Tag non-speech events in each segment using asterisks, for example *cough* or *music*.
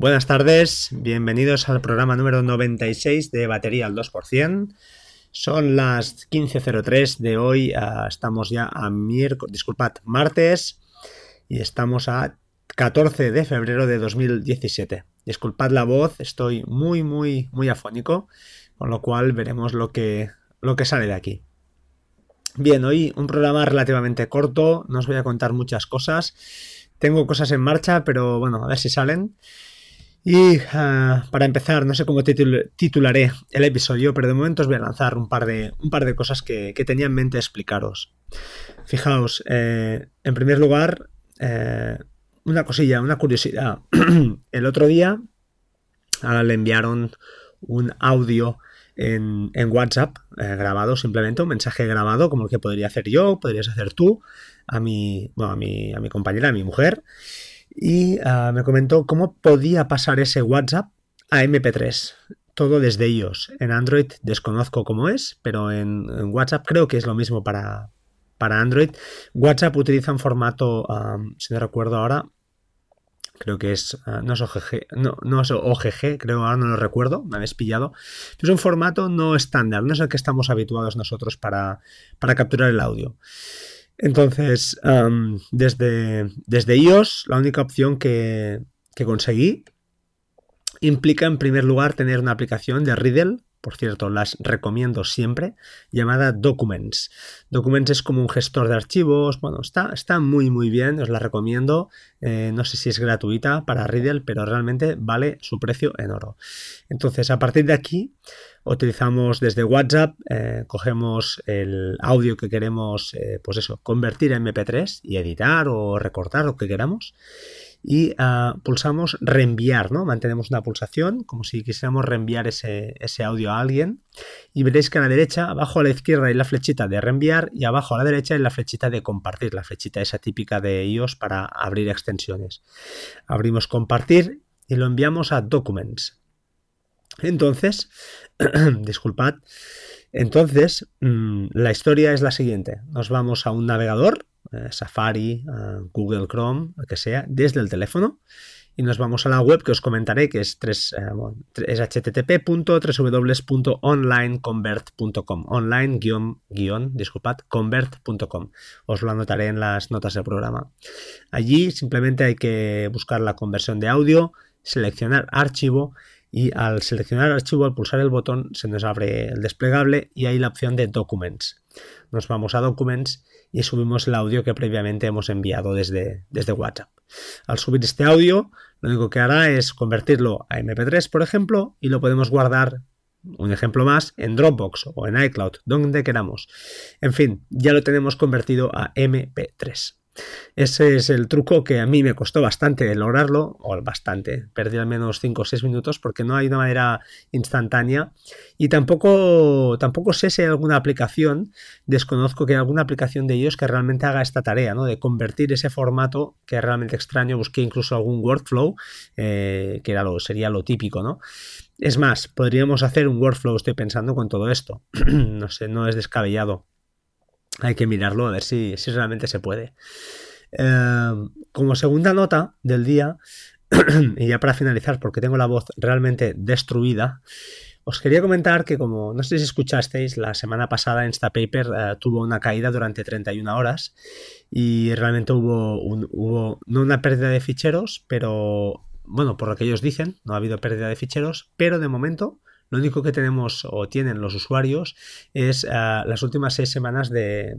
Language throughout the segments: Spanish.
Buenas tardes, bienvenidos al programa número 96 de Batería al 2%. Son las 15.03 de hoy, ah, estamos ya a miércoles, disculpad, martes y estamos a 14 de febrero de 2017. Disculpad la voz, estoy muy, muy, muy afónico, con lo cual veremos lo que, lo que sale de aquí. Bien, hoy un programa relativamente corto, no os voy a contar muchas cosas. Tengo cosas en marcha, pero bueno, a ver si salen. Y ah, para empezar, no sé cómo titularé el episodio, pero de momento os voy a lanzar un par de, un par de cosas que, tenía en mente explicaros. Fijaos, eh, en primer lugar, eh, una cosilla, una curiosidad. *clears throat* el otro día le enviaron un audio en, WhatsApp eh, grabado, simplemente un mensaje grabado, como el que podría hacer yo, podrías hacer tú, a mi, a mi, a mi compañera, a mi mujer y ah, me comentó cómo podía pasar ese WhatsApp a MP3. Todo desde ellos. En Android desconozco cómo es, pero en, WhatsApp creo que es lo mismo para, para Android. WhatsApp utiliza un formato, si no recuerdo ahora, creo que es, ah, no es OGG, no, no, es OGG, creo ahora no lo recuerdo, me habéis pillado. Es un formato no estándar, no es el que estamos habituados nosotros para, para capturar el audio. Entonces, desde, desde iOS, la única opción que, que, conseguí implica en primer lugar tener una aplicación de Riddle por cierto, las recomiendo siempre, llamada Documents. Documents es como un gestor de archivos, bueno, está, está muy muy bien, os la recomiendo, eh, no sé si es gratuita para Riddle, pero realmente vale su precio en oro. Entonces, a partir de aquí, utilizamos desde WhatsApp, eh, cogemos el audio que queremos, eh, pues eso, convertir a MP3 y editar o recortar lo que queramos y ah, pulsamos reenviar, ¿no? Mantenemos una pulsación como si quisiéramos reenviar ese, audio a alguien y veréis que a la derecha, abajo a la izquierda hay la flechita de reenviar y abajo a la derecha hay la flechita de compartir, la flechita esa típica de iOS para abrir extensiones. Abrimos compartir y lo enviamos a Documents. Entonces, *clears throat* disculpad, entonces mm, la historia es la siguiente. Nos vamos a un navegador Safari, eh, Google Chrome, lo que sea, desde el teléfono. Y nos vamos a la web que os comentaré, que es, 3, eh, es http.www.onlineconvert.com. Online guion, guion, disculpad. Os lo anotaré en las notas del programa. Allí simplemente hay que buscar la conversión de audio, seleccionar archivo y al seleccionar archivo, al pulsar el botón, se nos abre el desplegable y hay la opción de Documents. Nos vamos a Documents y subimos el audio que previamente hemos enviado desde, desde WhatsApp. Al subir este audio, lo único que hará es convertirlo a MP3, por ejemplo, y lo podemos guardar, un ejemplo más, en Dropbox o en iCloud, donde queramos. En fin, ya lo tenemos convertido a MP3. Ese es el truco que a mí me costó bastante lograrlo, o bastante, perdí al menos 5 o 6 minutos porque no hay una manera instantánea y tampoco, tampoco sé si hay alguna aplicación, desconozco que hay alguna aplicación de ellos que realmente haga esta tarea, ¿no? De convertir ese formato que es realmente extraño, busqué incluso algún workflow, eh, que era lo, sería lo típico, ¿no? Es más, podríamos hacer un workflow, estoy pensando con todo esto, *clears throat* no sé, no es descabellado. Hay que mirarlo a ver si, realmente se puede. Eh, como segunda nota del día, *clears throat* y ya para finalizar, porque tengo la voz realmente destruida, os quería comentar que como no sé si escuchasteis, la semana pasada Instapaper eh, tuvo una caída durante 31 horas y realmente hubo, hubo no una pérdida de ficheros, pero bueno, por lo que ellos dicen, no ha habido pérdida de ficheros, pero de momento lo único que tenemos o tienen los usuarios es ah, las últimas seis semanas de,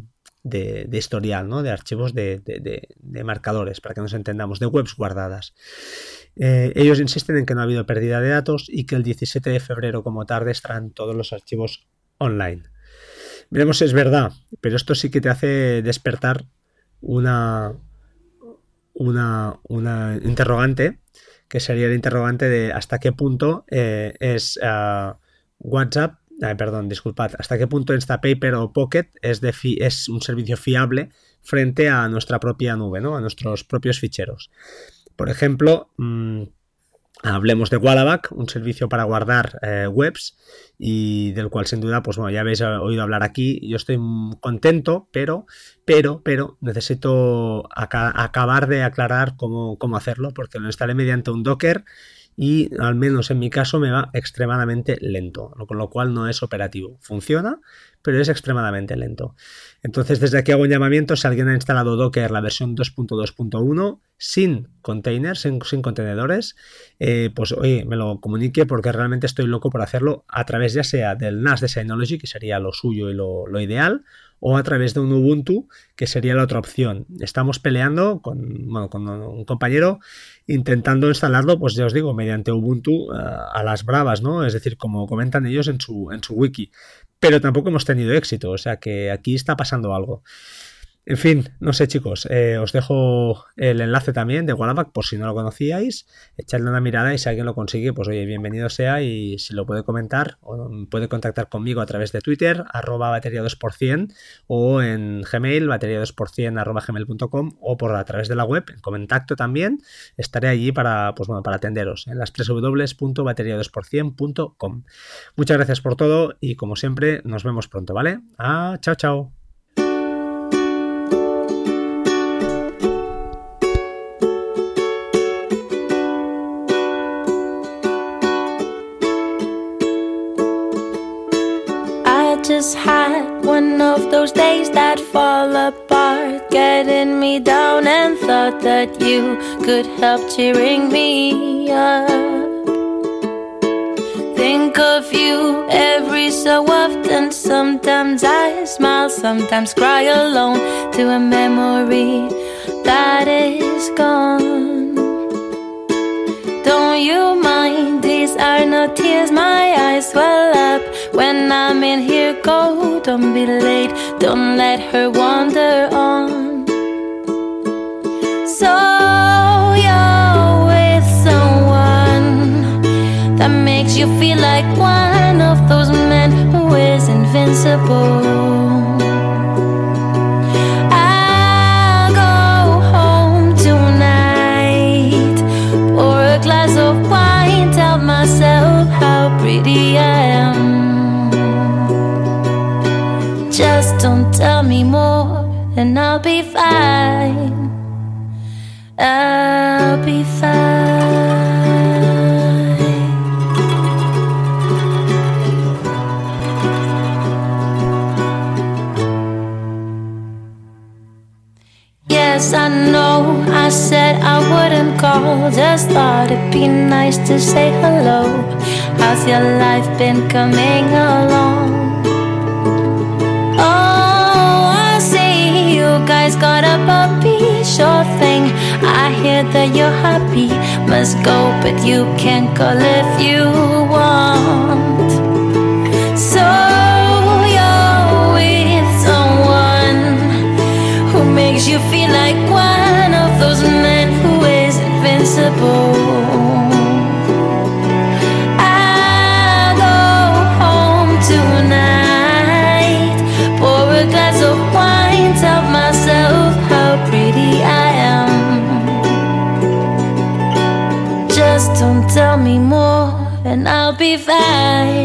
historial, ¿no? de archivos de, marcadores, para que nos entendamos, de webs guardadas. Eh, ellos insisten en que no ha habido pérdida de datos y que el 17 de febrero como tarde estarán todos los archivos online. Veremos si es verdad, pero esto sí que te hace despertar una, una, una interrogante que sería el interrogante de hasta qué punto eh, es ah, WhatsApp, perdón, disculpad, hasta qué punto Instapaper o Pocket es, es un servicio fiable frente a nuestra propia nube, ¿no? a nuestros propios ficheros. Por ejemplo, mm, Hablemos de Wallaback, un servicio para guardar eh, webs y del cual sin duda, pues bueno, ya habéis oído hablar aquí. Yo estoy contento, pero, pero, pero necesito acabar de aclarar cómo, cómo, hacerlo porque lo instalé mediante un Docker y al menos en mi caso me va extremadamente lento, con lo cual no es operativo. Funciona, pero es extremadamente lento. Entonces, desde aquí hago un llamamiento, si alguien ha instalado Docker la versión 2.2.1 sin containers, sin, contenedores, eh, pues oye, me lo comunique porque realmente estoy loco por hacerlo a través ya sea del NAS de Synology, que sería lo suyo y lo, lo ideal, o a través de un Ubuntu, que sería la otra opción. Estamos peleando con, un compañero intentando instalarlo, pues ya os digo, mediante Ubuntu eh, a las bravas, ¿no? Es decir, como comentan ellos en su, en su wiki. Pero tampoco hemos tenido éxito, o sea que aquí está pasando algo. En fin, no sé chicos, eh, os dejo el enlace también de Wallaback por si no lo conocíais, echadle una mirada y si alguien lo consigue, pues oye, bienvenido sea y si lo puede comentar o puede contactar conmigo a través de Twitter, arroba batería 2% o en Gmail, batería 2% arroba gmail.com o por a través de la web, en contacto también, estaré allí para, pues bueno, para atenderos en las www.batería2%.com. Muchas gracias por todo y como siempre nos vemos pronto, ¿vale? Ah, chao, chao. Just had one of those days that fall apart, getting me down, and thought that you could help cheering me up. Think of you every so often. Sometimes I smile, sometimes cry alone to a memory that is gone. Don't you mind? These are no tears, my eyes well up when I'm in here. Go, don't be late, don't let her wander on. So you're with someone that makes you feel like one of those men who is invincible. I'll be fine. Yes, I know I said I wouldn't call, just thought it'd be nice to say hello. How's your life been coming along? Oh, I see you guys got a puppy, sure thing. I hear that you're happy, must go, but you can call if you want. if I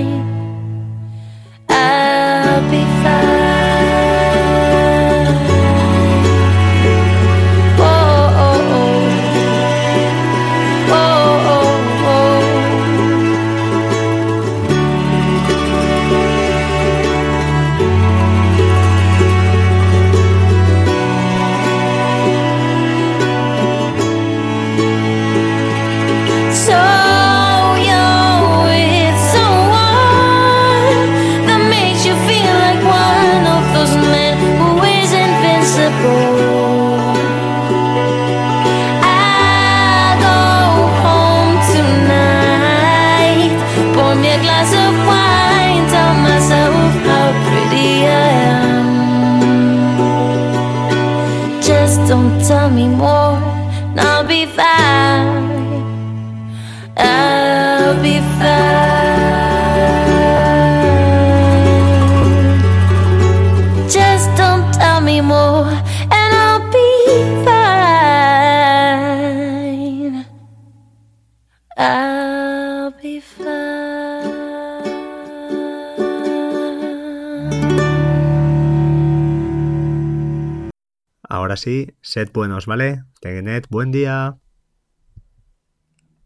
Ahora sí, sed buenos, ¿vale? Tened buen día.